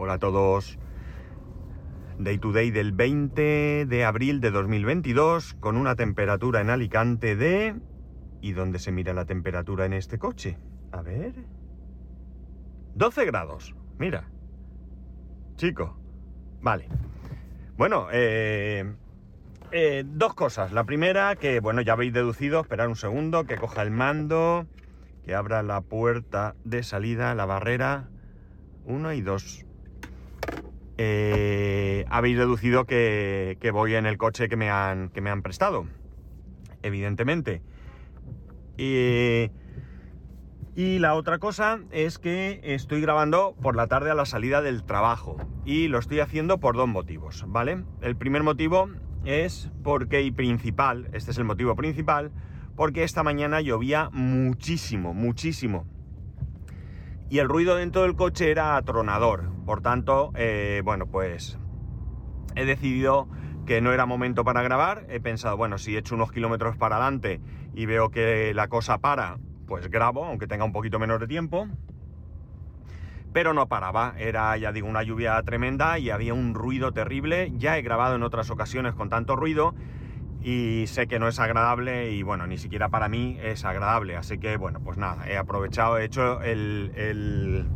Hola a todos. Day to day del 20 de abril de 2022 con una temperatura en Alicante de... ¿Y dónde se mira la temperatura en este coche? A ver... 12 grados. Mira. Chico. Vale. Bueno, eh, eh, dos cosas. La primera, que bueno, ya habéis deducido, esperar un segundo, que coja el mando, que abra la puerta de salida, la barrera. Uno y dos. Eh, habéis deducido que, que, voy en el coche que me han, que me han prestado. Evidentemente. Y, y la otra cosa es que estoy grabando por la tarde a la salida del trabajo. Y lo estoy haciendo por dos motivos, ¿vale? El primer motivo es porque, y principal, este es el motivo principal, porque esta mañana llovía muchísimo, muchísimo. Y el ruido dentro del coche era atronador. Por tanto, eh, bueno, pues he decidido que no era momento para grabar. He pensado, bueno, si he hecho unos kilómetros para adelante y veo que la cosa para, pues grabo, aunque tenga un poquito menos de tiempo pero no paraba. Era, ya digo, una lluvia tremenda y había un ruido terrible. Ya he grabado en otras ocasiones con tanto ruido y sé que no es agradable y bueno, ni siquiera para mí es agradable. Así que bueno, pues nada, he aprovechado, he hecho el, el,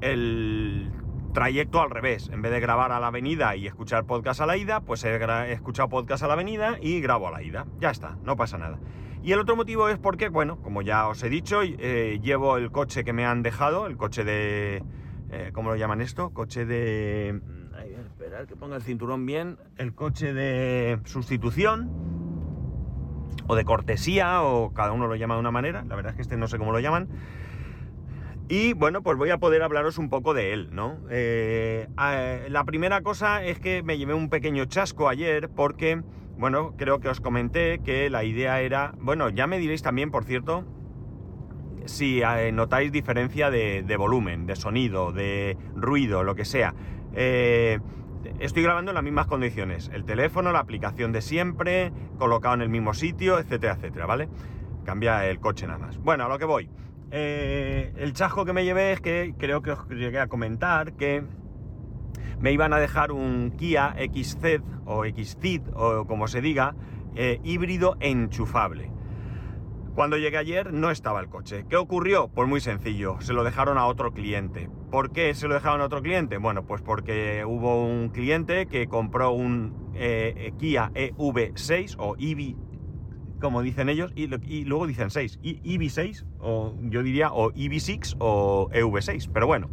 el trayecto al revés. En vez de grabar a la avenida y escuchar podcast a la ida, pues he, escuchado podcast a la avenida y grabo a la ida. Ya está, no pasa nada. Y el otro motivo es porque, bueno, como ya os he dicho, eh, llevo el coche que me han dejado, el coche de... Eh, ¿Cómo lo llaman esto? Coche de... Esperar que ponga el cinturón bien. El coche de sustitución. O de cortesía, o cada uno lo llama de una manera. La verdad es que este no sé cómo lo llaman. Y bueno, pues voy a poder hablaros un poco de él, ¿no? Eh, la primera cosa es que me llevé un pequeño chasco ayer porque bueno, creo que os comenté que la idea era, bueno, ya me diréis también, por cierto, si eh, notáis diferencia de, volumen, de sonido, de ruido, lo que sea. Estoy grabando en las mismas condiciones, el teléfono, la aplicación de siempre, colocado en el mismo sitio, etcétera, etcétera, ¿vale? Cambia el coche nada más. Bueno, a lo que voy. Eh, el chasco que me llevé es que creo que os llegué a comentar que me iban a dejar un Kia XZ o XCID o como se diga, eh, híbrido enchufable. Cuando llegué ayer no estaba el coche. ¿Qué ocurrió? Pues muy sencillo, se lo dejaron a otro cliente. ¿Por qué se lo dejaron a otro cliente? Bueno, pues porque hubo un cliente que compró un eh, Kia EV6 o EV, como dicen ellos, y, luego dicen 6, EV6, o yo diría o EV6 o EV6, pero bueno.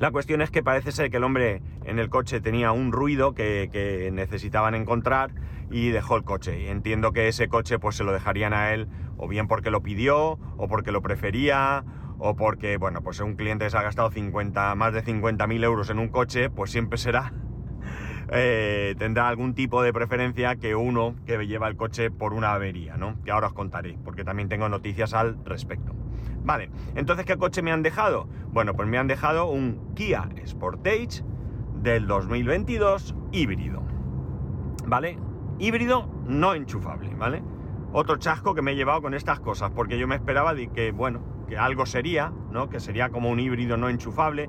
La cuestión es que parece ser que el hombre en el coche tenía un ruido que, necesitaban encontrar y dejó el coche. entiendo que ese coche pues se lo dejarían a él o bien porque lo pidió o porque lo prefería o porque, bueno, pues un cliente se ha gastado 50, más de 50.000 euros en un coche, pues siempre será, eh, tendrá algún tipo de preferencia que uno que lleva el coche por una avería, ¿no? Que ahora os contaré, porque también tengo noticias al respecto. Vale, entonces, ¿qué coche me han dejado? Bueno, pues me han dejado un Kia Sportage del 2022 híbrido. ¿Vale? Híbrido no enchufable, ¿vale? Otro chasco que me he llevado con estas cosas, porque yo me esperaba de que, bueno, que algo sería, ¿no? Que sería como un híbrido no enchufable,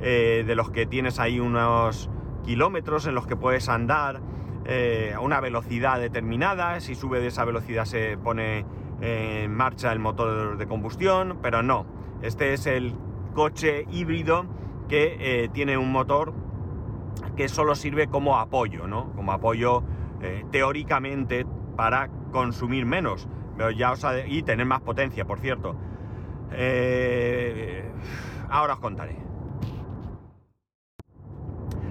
eh, de los que tienes ahí unos kilómetros en los que puedes andar eh, a una velocidad determinada, si sube de esa velocidad se pone en marcha el motor de combustión, pero no. Este es el coche híbrido que eh, tiene un motor que solo sirve como apoyo, ¿no? Como apoyo eh, teóricamente para consumir menos pero ya os y tener más potencia, por cierto. Eh, ahora os contaré.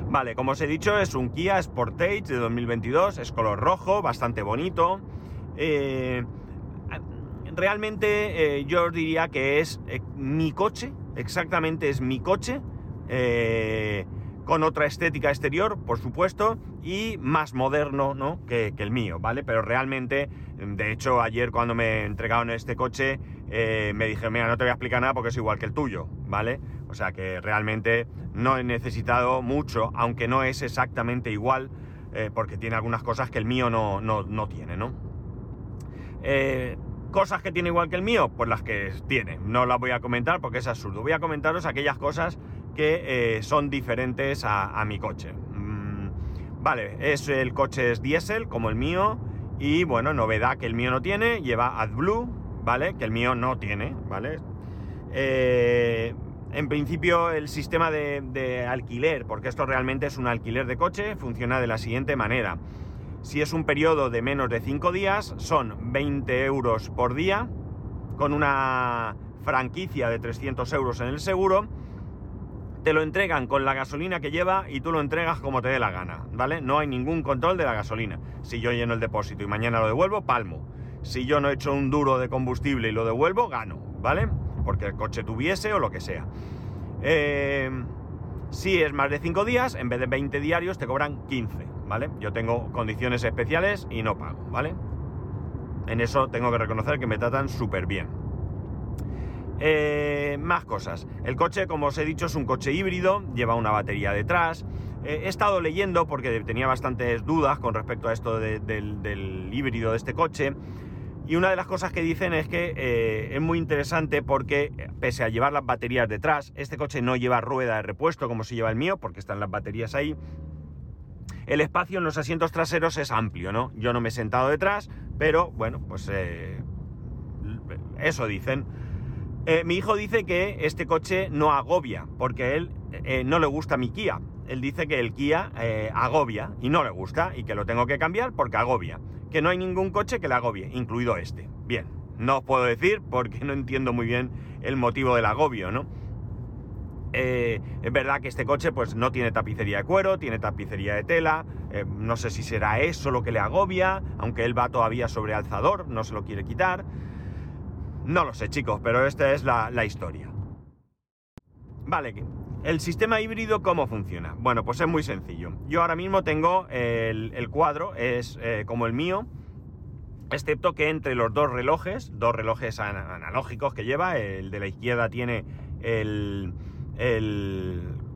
Vale, como os he dicho, es un Kia Sportage de 2022, es color rojo, bastante bonito realmente eh, yo diría que es eh, mi coche, exactamente es mi coche, eh, con otra estética exterior, por supuesto, y más moderno ¿no? que, el mío, ¿vale? Pero realmente, de hecho, ayer cuando me entregaron este coche, me dije, mira, no te voy a explicar nada porque es igual que el tuyo, ¿vale? O sea que realmente no he necesitado mucho, aunque no es exactamente igual, porque tiene algunas cosas que el mío no, no, no tiene, ¿no? Cosas que tiene igual que el mío, pues las que tiene. No las voy a comentar porque es absurdo. Voy a comentaros aquellas cosas que eh, son diferentes a, mi coche. Mm, vale, es, el coche es diésel como el mío y bueno, novedad que el mío no tiene, lleva AdBlue, ¿vale? Que el mío no tiene, ¿vale? Eh, en principio el sistema de, de, alquiler, porque esto realmente es un alquiler de coche, funciona de la siguiente manera. Si es un periodo de menos de 5 días, son 20 euros por día, con una franquicia de 300 euros en el seguro, te lo entregan con la gasolina que lleva y tú lo entregas como te dé la gana, ¿vale? No hay ningún control de la gasolina. Si yo lleno el depósito y mañana lo devuelvo, palmo. Si yo no he hecho un duro de combustible y lo devuelvo, gano, ¿vale? Porque el coche tuviese o lo que sea. Eh, si es más de 5 días, en vez de 20 diarios te cobran 15, ¿vale? Yo tengo condiciones especiales y no pago, ¿vale? En eso tengo que reconocer que me tratan súper bien. Eh, más cosas. El coche, como os he dicho, es un coche híbrido, lleva una batería detrás. Eh, he estado leyendo porque tenía bastantes dudas con respecto a esto del, híbrido de este coche. Y una de las cosas que dicen es que eh, es muy interesante porque, pese a llevar las baterías detrás, este coche no lleva rueda de repuesto como si lleva el mío, porque están las baterías ahí. El espacio en los asientos traseros es amplio, ¿no? Yo no me he sentado detrás, pero bueno, pues eso dicen. Eh, mi hijo dice que este coche no agobia, porque él eh, no le gusta mi Kia. Él dice que el Kia eh, agobia y no le gusta y que lo tengo que cambiar porque agobia. Que no hay ningún coche que le agobie, incluido este. Bien, no os puedo decir porque no entiendo muy bien el motivo del agobio, ¿no? Es verdad que este coche pues no tiene tapicería de cuero, tiene tapicería de tela, no sé si será eso lo que le agobia, aunque él va todavía sobre alzador, no se lo quiere quitar. No lo sé, chicos, pero esta es la, historia. Vale, ¿el sistema híbrido cómo funciona? Bueno, pues es muy sencillo. Yo ahora mismo tengo el, cuadro, es eh, como el mío, excepto que entre los dos relojes, dos relojes analógicos que lleva, el de la izquierda tiene el,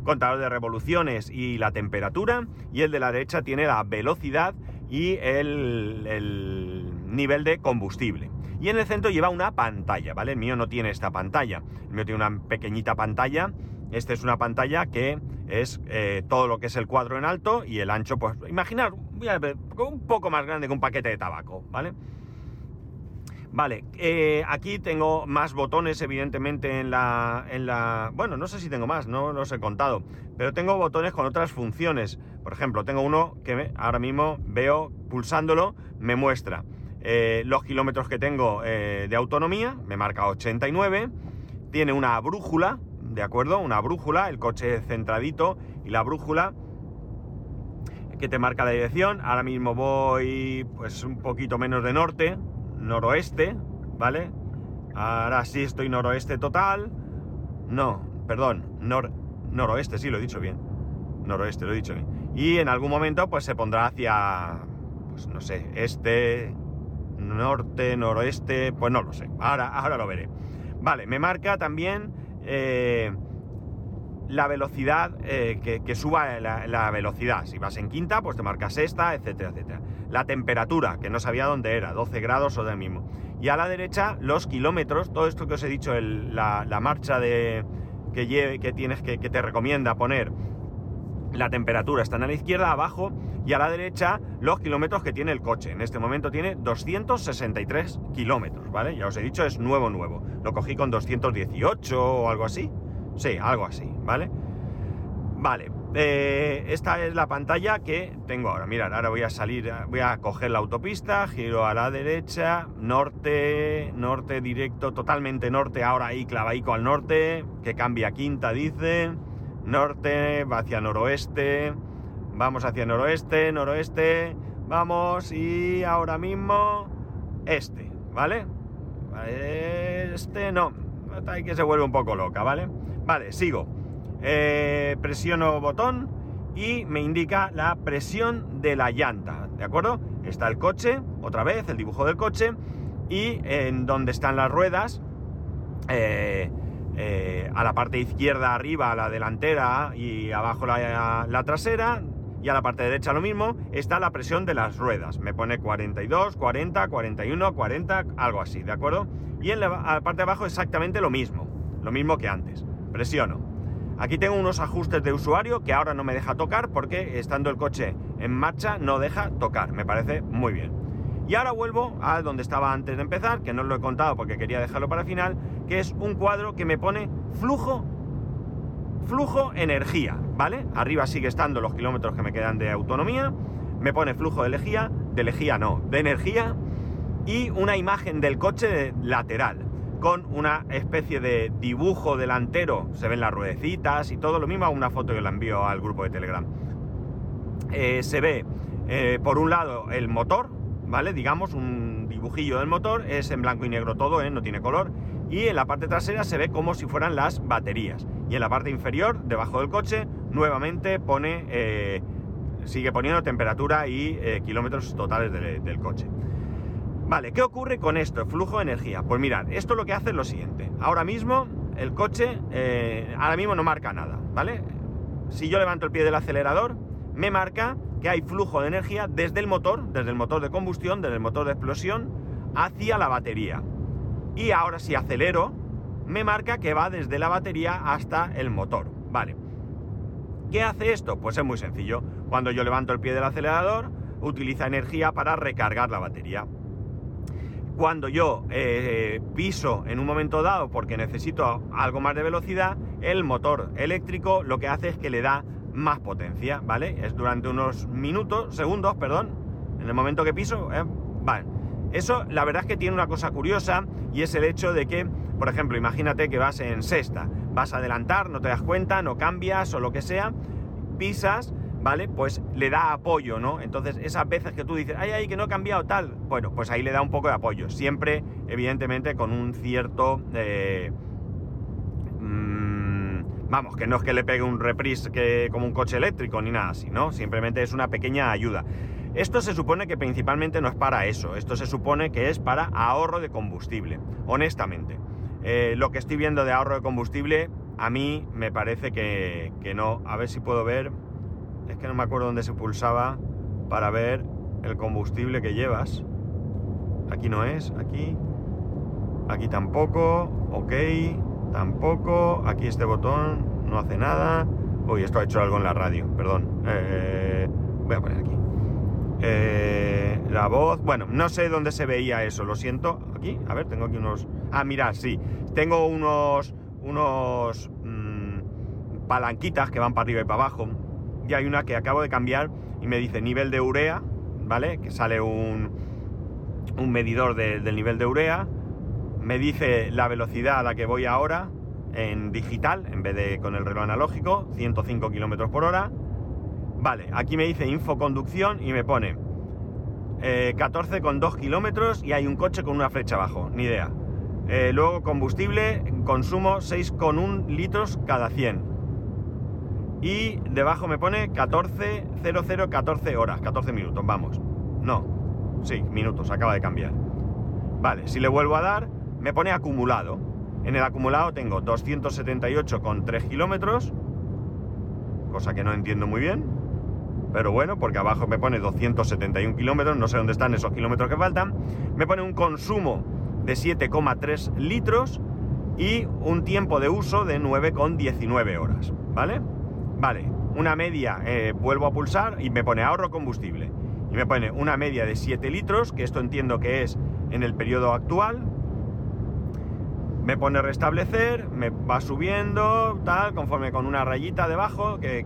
contador de revoluciones y la temperatura, y el de la derecha tiene la velocidad y el nivel de combustible. Y en el centro lleva una pantalla, ¿vale? El mío no tiene esta pantalla. El mío tiene una pequeñita pantalla. Esta es una pantalla que es eh, todo lo que es el cuadro en alto y el ancho, pues imaginar, un poco más grande que un paquete de tabaco, ¿vale? Vale, eh, aquí tengo más botones, evidentemente, en la, en la... Bueno, no sé si tengo más, no los he contado. Pero tengo botones con otras funciones. Por ejemplo, tengo uno que ahora mismo veo, pulsándolo, me muestra eh, los kilómetros que tengo eh, de autonomía, me marca 89, tiene una brújula, ¿de acuerdo? Una brújula, el coche centradito y la brújula que te marca la dirección. Ahora mismo voy pues un poquito menos de norte, noroeste, ¿vale? Ahora sí estoy noroeste total. No, perdón, noroeste, sí, lo he dicho bien. Noroeste, lo he dicho bien. Y en algún momento pues se pondrá hacia, pues no sé, este, norte, noroeste, pues no lo sé, ahora, ahora lo veré. Vale, me marca también eh, la velocidad, eh, que, suba la, velocidad. Si vas en quinta, pues te marca sexta, etcétera, etcétera. La temperatura, que no sabía dónde era, 12 grados o del mismo. Y a la derecha, los kilómetros, todo esto que os he dicho, la, marcha de, que, lleve, que tienes que, que te recomienda poner la temperatura están a la izquierda, abajo, y a la derecha los kilómetros que tiene el coche. En este momento tiene 263 kilómetros, ¿vale? Ya os he dicho, es nuevo, nuevo. Lo cogí con 218 o algo así. Sí, algo así, ¿vale? Vale, eh, esta es la pantalla que tengo ahora. Mirad, ahora voy a salir, voy a coger la autopista, giro a la derecha, norte, norte directo, totalmente norte, ahora ahí clavaico al norte, que cambia quinta, dice norte, va hacia noroeste, vamos hacia noroeste, noroeste, vamos y ahora mismo este, ¿vale? Este no, hay que se vuelve un poco loca. Vale, sigo. Eh, presiono botón y me indica la presión de la llanta, ¿de acuerdo? Está el coche, otra vez, el dibujo del coche, y en donde están las ruedas, eh, eh, a la parte izquierda arriba la delantera y abajo la, trasera y a la parte derecha lo mismo, está la presión de las ruedas. Me pone 42, 40, 41, 40, algo así, ¿de acuerdo? Y en la, parte de abajo exactamente lo mismo, lo mismo que antes. Presiono. Aquí tengo unos ajustes de usuario que ahora no me deja tocar porque estando el coche en marcha no deja tocar. Me parece muy bien. Y ahora vuelvo a donde estaba antes de empezar, que no os lo he contado porque quería dejarlo para el final, que es un cuadro que me pone flujo, flujo energía, ¿vale? Arriba sigue estando los kilómetros que me quedan de autonomía, me pone flujo de energía, de energía no, de energía, y una imagen del coche lateral con una especie de dibujo delantero, se ven las ruedecitas y todo lo mismo, una foto que la envío al grupo de Telegram. Eh, se ve eh, por un lado el motor, ¿vale? Digamos un dibujillo del motor, es en blanco y negro todo, ¿eh? no tiene color, y en la parte trasera se ve como si fueran las baterías. Y en la parte inferior, debajo del coche, nuevamente pone, sigue poniendo temperatura y kilómetros totales del coche. Vale, ¿qué ocurre con esto? Flujo de energía. Pues mirad, esto lo que hace es lo siguiente. Ahora mismo el coche, eh, ahora mismo no marca nada, ¿vale? Si yo levanto el pie del acelerador, me marca que hay flujo de energía desde el motor, desde el motor de combustión, desde el motor de explosión, hacia la batería. Y ahora si acelero, me marca que va desde la batería hasta el motor. Vale. ¿Qué hace esto? Pues es muy sencillo. Cuando yo levanto el pie del acelerador, utiliza energía para recargar la batería. Cuando yo eh, piso en un momento dado porque necesito algo más de velocidad, el motor eléctrico lo que hace es que le da más potencia, ¿vale? Es durante unos minutos, segundos, perdón, en el momento que piso, eh, vale. Eso la verdad es que tiene una cosa curiosa y es el hecho de que, por ejemplo, imagínate que vas en sexta, vas a adelantar, no te das cuenta, no cambias o lo que sea, pisas ¿vale? Pues le da apoyo, ¿no? Entonces, esas veces que tú dices, ay, ay, que no ha cambiado tal, bueno, pues ahí le da un poco de apoyo. Siempre, evidentemente, con un cierto... Eh, mm, vamos, que no es que le pegue un reprise que, como un coche eléctrico ni nada así, ¿no? Simplemente es una pequeña ayuda. Esto se supone que principalmente no es para eso, esto se supone que es para ahorro de combustible, honestamente. Eh, lo que estoy viendo de ahorro de combustible, a mí me parece que, que no. A ver si puedo ver es que no me acuerdo dónde se pulsaba para ver el combustible que llevas. Aquí no es, aquí. Aquí tampoco, ok, tampoco. Aquí este botón no hace nada. Uy, esto ha hecho algo en la radio, perdón. Eh, voy a poner aquí. Eh, la voz, bueno, no sé dónde se veía eso, lo siento. Aquí, a ver, tengo aquí unos... Ah, mirad, sí. Tengo unos... unos... Mm, palanquitas que van para arriba y para abajo y hay una que acabo de cambiar y me dice nivel de urea, ¿vale? Que sale un, un medidor del nivel de urea, me dice la velocidad a la que voy ahora en digital, en vez de con el reloj analógico, 105 km por hora. Vale, aquí me dice infoconducción y me pone eh, 14,2 kilómetros y hay un coche con una flecha abajo, ni idea. Eh, luego combustible, consumo 6,1 litros cada 100 y debajo me pone 14.00, 14 horas, 14 minutos, vamos. No, sí, minutos, acaba de cambiar. Vale, si le vuelvo a dar, me pone acumulado. En el acumulado tengo 278,3 kilómetros, cosa que no entiendo muy bien, pero bueno, porque abajo me pone 271 kilómetros, no sé dónde están esos kilómetros que faltan. Me pone un consumo de 7,3 litros y un tiempo de uso de 9,19 horas, ¿vale? Vale, una media, eh, vuelvo a pulsar y me pone ahorro combustible. Y me pone una media de 7 litros, que esto entiendo que es en el periodo actual. Me pone restablecer, me va subiendo, tal, conforme con una rayita debajo que,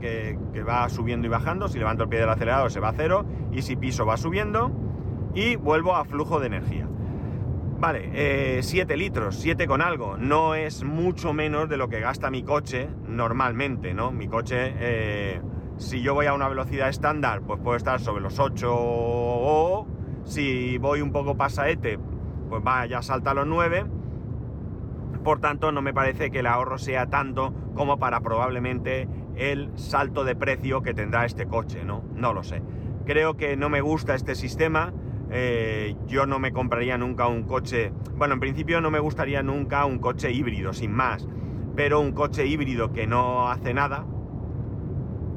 que va subiendo y bajando. Si levanto el pie del acelerador se va a cero y si piso va subiendo. Y vuelvo a flujo de energía. Vale, 7 eh, litros, 7 con algo, no es mucho menos de lo que gasta mi coche normalmente, ¿no? Mi coche, eh, si yo voy a una velocidad estándar, pues puedo estar sobre los 8 o si voy un poco pasaete, pues vaya, salta a los 9. Por tanto, no me parece que el ahorro sea tanto como para probablemente el salto de precio que tendrá este coche, ¿no? No lo sé. Creo que no me gusta este sistema eh, yo no me compraría nunca un coche, bueno, en principio no me gustaría nunca un coche híbrido, sin más, pero un coche híbrido que no hace nada,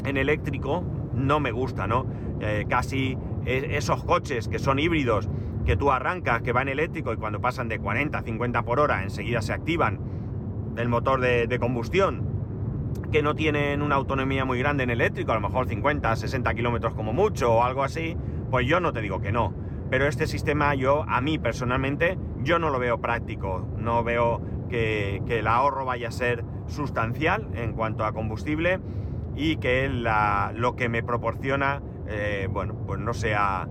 en eléctrico, no me gusta, ¿no? Eh, casi esos coches que son híbridos, que tú arrancas, que van eléctrico y cuando pasan de 40 a 50 por hora enseguida se activan del motor de, combustión que no tienen una autonomía muy grande en eléctrico, a lo mejor 50, 60 kilómetros como mucho o algo así, pues yo no te digo que no. Pero este sistema yo, a mí personalmente, yo no lo veo práctico. No veo que, el ahorro vaya a ser sustancial en cuanto a combustible y que lo que me proporciona, eh, bueno, pues no sea,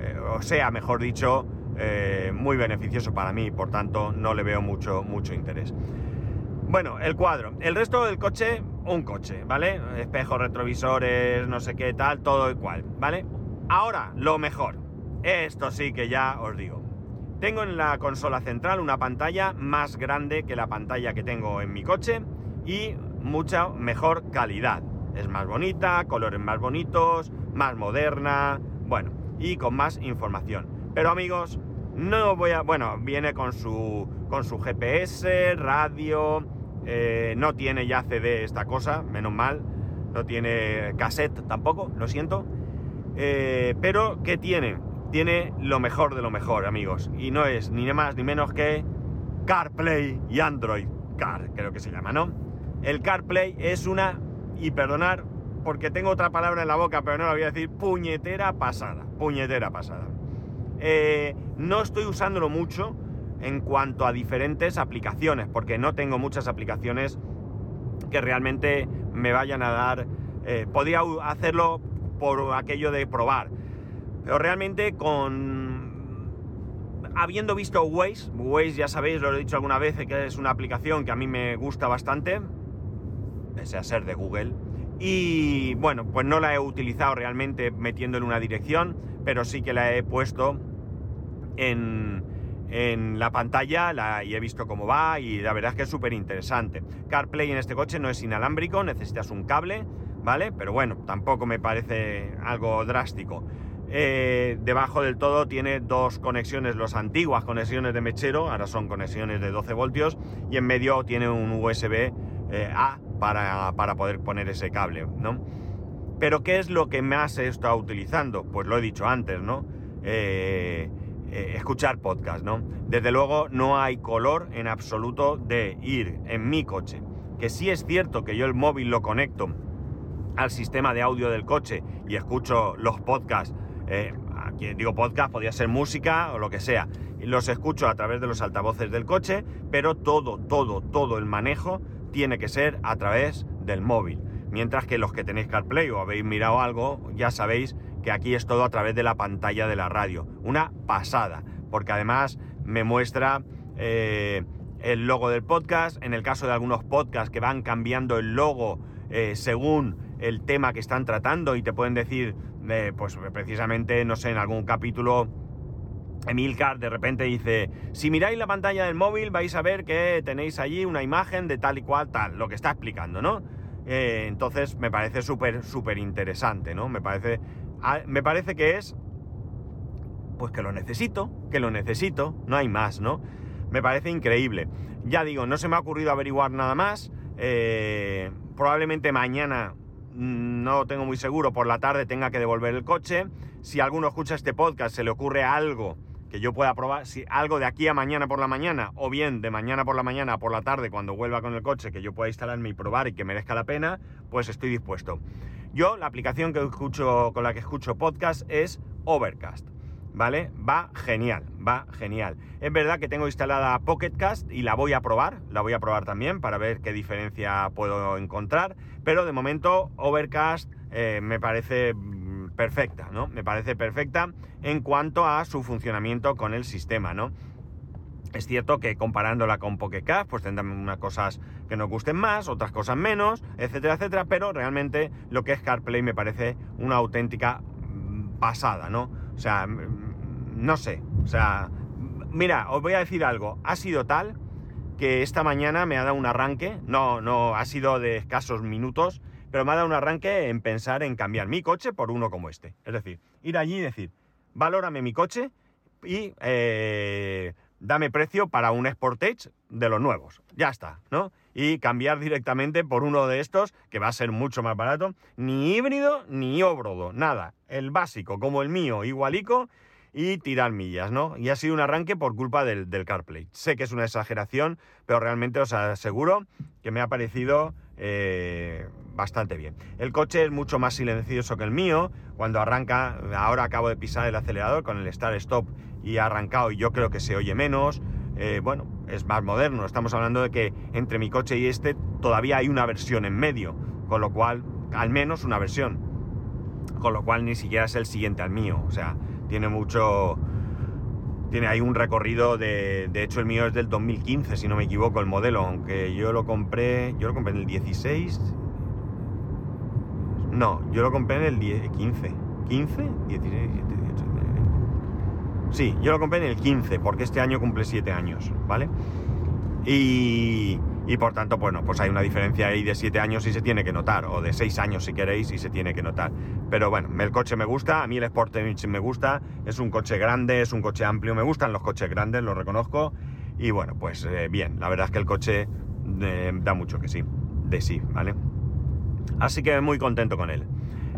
eh, o sea, mejor dicho, eh, muy beneficioso para mí. Por tanto, no le veo mucho, mucho interés. Bueno, el cuadro. El resto del coche, un coche, ¿vale? Espejos, retrovisores, no sé qué tal, todo igual, ¿vale? Ahora, lo mejor. Esto sí que ya os digo. Tengo en la consola central una pantalla más grande que la pantalla que tengo en mi coche y mucha mejor calidad. Es más bonita, colores más bonitos, más moderna, bueno, y con más información. Pero amigos, no voy a... Bueno, viene con su, con su GPS, radio, eh, no tiene ya CD esta cosa, menos mal, no tiene cassette tampoco, lo siento. Eh, pero, ¿qué tiene? Tiene lo mejor de lo mejor, amigos. Y no es ni más ni menos que CarPlay y Android Car, creo que se llama, ¿no? El CarPlay es una, y perdonar porque tengo otra palabra en la boca, pero no la voy a decir, puñetera pasada, puñetera pasada. Eh, no estoy usándolo mucho en cuanto a diferentes aplicaciones, porque no tengo muchas aplicaciones que realmente me vayan a dar... Eh, podría hacerlo por aquello de probar. Pero realmente con... Habiendo visto Waze, Waze ya sabéis, lo he dicho alguna vez, que es una aplicación que a mí me gusta bastante, pese a ser de Google, y bueno, pues no la he utilizado realmente metiendo en una dirección, pero sí que la he puesto en, en la pantalla la, y he visto cómo va y la verdad es que es súper interesante. CarPlay en este coche no es inalámbrico, necesitas un cable, ¿vale? Pero bueno, tampoco me parece algo drástico. Eh, debajo del todo tiene dos conexiones, las antiguas conexiones de mechero, ahora son conexiones de 12 voltios, y en medio tiene un USB eh, A para, para, poder poner ese cable, ¿no? Pero ¿qué es lo que más he estado utilizando? Pues lo he dicho antes, ¿no? Eh, escuchar podcast, ¿no? Desde luego no hay color en absoluto de ir en mi coche. Que sí es cierto que yo el móvil lo conecto al sistema de audio del coche y escucho los podcasts, eh, aquí digo podcast, podría ser música o lo que sea, los escucho a través de los altavoces del coche, pero todo, todo, todo el manejo tiene que ser a través del móvil. Mientras que los que tenéis CarPlay o habéis mirado algo, ya sabéis que aquí es todo a través de la pantalla de la radio. Una pasada, porque además me muestra eh, el logo del podcast. En el caso de algunos podcasts que van cambiando el logo eh, según el tema que están tratando y te pueden decir, pues precisamente, no sé, en algún capítulo, Emilcar de repente dice, si miráis la pantalla del móvil vais a ver que tenéis allí una imagen de tal y cual, tal, lo que está explicando, ¿no? Eh, entonces me parece súper, súper interesante, ¿no? Me parece, ah, me parece que es, pues que lo necesito, que lo necesito, no hay más, ¿no? Me parece increíble. Ya digo, no se me ha ocurrido averiguar nada más. Eh, probablemente mañana no tengo muy seguro, por la tarde tenga que devolver el coche. Si alguno escucha este podcast, se le ocurre algo que yo pueda probar, si algo de aquí a mañana por la mañana, o bien de mañana por la mañana a por la tarde cuando vuelva con el coche, que yo pueda instalarme y probar y que merezca la pena, pues estoy dispuesto. Yo, la aplicación que escucho, con la que escucho podcast es Overcast. ¿Vale? Va genial, va genial. Es verdad que tengo instalada Pocketcast y la voy a probar, la voy a probar también para ver qué diferencia puedo encontrar, pero de momento Overcast eh, me parece mm, perfecta, ¿no? Me parece perfecta en cuanto a su funcionamiento con el sistema, ¿no? Es cierto que comparándola con Pocket pues tendrán unas cosas que nos gusten más, otras cosas menos, etcétera, etcétera, pero realmente lo que es CarPlay me parece una auténtica mm, pasada, ¿no? O sea, no sé. O sea, mira, os voy a decir algo. Ha sido tal que esta mañana me ha dado un arranque. No, no, ha sido de escasos minutos, pero me ha dado un arranque en pensar en cambiar mi coche por uno como este. Es decir, ir allí y decir, valórame mi coche y eh, dame precio para un Sportage de los nuevos. Ya está, ¿no? Y cambiar directamente por uno de estos, que va a ser mucho más barato. Ni híbrido ni óbrodo, nada. El básico, como el mío, igualico, y tirar millas, ¿no? Y ha sido un arranque por culpa del, CarPlay. Sé que es una exageración, pero realmente os aseguro que me ha parecido eh, bastante bien. El coche es mucho más silencioso que el mío. Cuando arranca, ahora acabo de pisar el acelerador con el start stop y ha arrancado y yo creo que se oye menos. Eh, bueno, es más moderno. Estamos hablando de que entre mi coche y este todavía hay una versión en medio, con lo cual, al menos una versión. Con lo cual ni siquiera es el siguiente al mío. O sea, tiene mucho... Tiene ahí un recorrido de... De hecho, el mío es del 2015, si no me equivoco, el modelo. Aunque yo lo compré... Yo lo compré en el 16... No, yo lo compré en el 10, 15. ¿15? 16, 17, 18, Sí, yo lo compré en el 15, porque este año cumple 7 años, ¿vale? Y, y por tanto, bueno, pues hay una diferencia ahí de 7 años y se tiene que notar, o de 6 años si queréis y se tiene que notar. Pero bueno, el coche me gusta, a mí el Sportage me gusta, es un coche grande, es un coche amplio, me gustan los coches grandes, lo reconozco. Y bueno, pues eh, bien, la verdad es que el coche eh, da mucho que sí, de sí, ¿vale? Así que muy contento con él.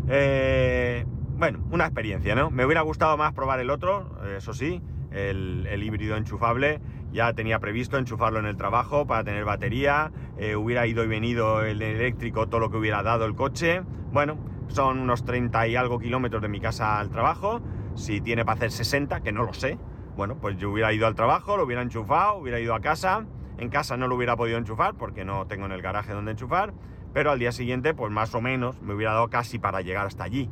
Eh, bueno, una experiencia, ¿no? Me hubiera gustado más probar el otro, eso sí, el, el, híbrido enchufable. Ya tenía previsto enchufarlo en el trabajo para tener batería. Eh, hubiera ido y venido el eléctrico, todo lo que hubiera dado el coche. Bueno, son unos 30 y algo kilómetros de mi casa al trabajo. Si tiene para hacer 60, que no lo sé. Bueno, pues yo hubiera ido al trabajo, lo hubiera enchufado, hubiera ido a casa. En casa no lo hubiera podido enchufar porque no tengo en el garaje donde enchufar. Pero al día siguiente, pues más o menos, me hubiera dado casi para llegar hasta allí.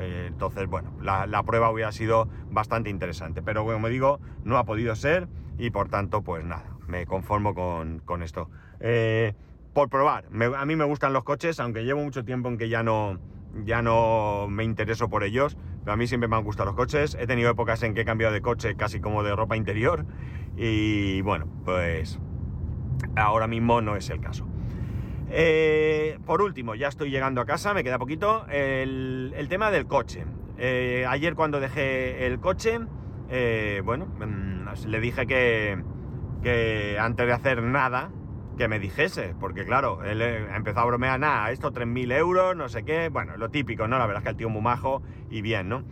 Entonces, bueno, la, prueba hubiera sido bastante interesante. Pero como digo, no ha podido ser y por tanto, pues nada, me conformo con, con esto. Eh, por probar, a mí me gustan los coches, aunque llevo mucho tiempo en que ya no, ya no me intereso por ellos, pero a mí siempre me han gustado los coches. He tenido épocas en que he cambiado de coche casi como de ropa interior y bueno, pues ahora mismo no es el caso. Eh, por último, ya estoy llegando a casa, me queda poquito, el, tema del coche. Eh, ayer cuando dejé el coche, eh, bueno, le dije que, antes de hacer nada, que me dijese, porque claro, él empezó a bromear, nada, esto 3.000 euros, no sé qué, bueno, lo típico, ¿no? La verdad es que el tío muy majo y bien, ¿no?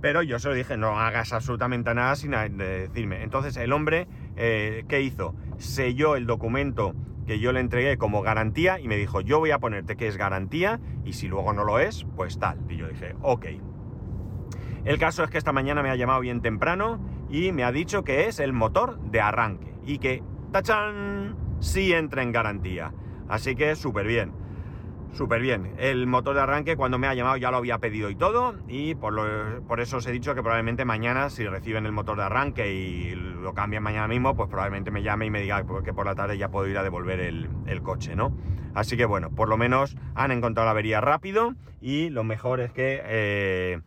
Pero yo se lo dije, no hagas absolutamente nada sin decirme. Entonces el hombre, ¿qué hizo? Selló el documento que yo le entregué como garantía y me dijo, yo voy a ponerte que es garantía y si luego no lo es, pues tal. Y yo dije, ok. El caso es que esta mañana me ha llamado bien temprano y me ha dicho que es el motor de arranque y que, tachan, sí entra en garantía. Así que súper bien. Súper bien. El motor de arranque cuando me ha llamado ya lo había pedido y todo y por, lo, por, eso os he dicho que probablemente mañana si reciben el motor de arranque y lo cambian mañana mismo, pues probablemente me llame y me diga que por la tarde ya puedo ir a devolver el, coche, ¿no? Así que bueno, por lo menos han encontrado la avería rápido y lo mejor es que, eh,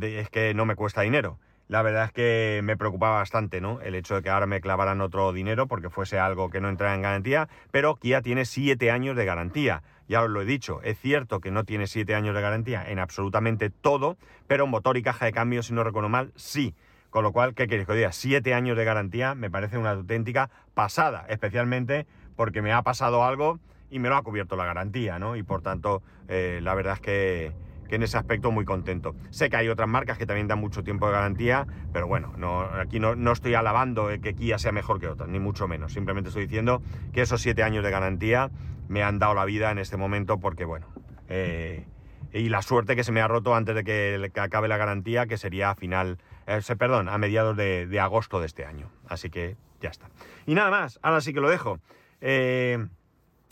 es que no me cuesta dinero. La verdad es que me preocupaba bastante, ¿no? El hecho de que ahora me clavaran otro dinero porque fuese algo que no entrara en garantía, pero Kia tiene 7 años de garantía. Ya os lo he dicho, es cierto que no tiene 7 años de garantía en absolutamente todo, pero motor y caja de cambio, si no recuerdo mal, sí. Con lo cual, ¿qué queréis que diga? 7 años de garantía me parece una auténtica pasada, especialmente porque me ha pasado algo y me lo ha cubierto la garantía, ¿no? Y por tanto, eh, la verdad es que que en ese aspecto muy contento. Sé que hay otras marcas que también dan mucho tiempo de garantía, pero bueno, no, aquí no, no, estoy alabando que Kia sea mejor que otras, ni mucho menos. Simplemente estoy diciendo que esos siete años de garantía me han dado la vida en este momento porque, bueno, eh, y la suerte que se me ha roto antes de que, acabe la garantía, que sería a final, eh, perdón, a mediados de, de, agosto de este año. Así que ya está. Y nada más, ahora sí que lo dejo. Eh,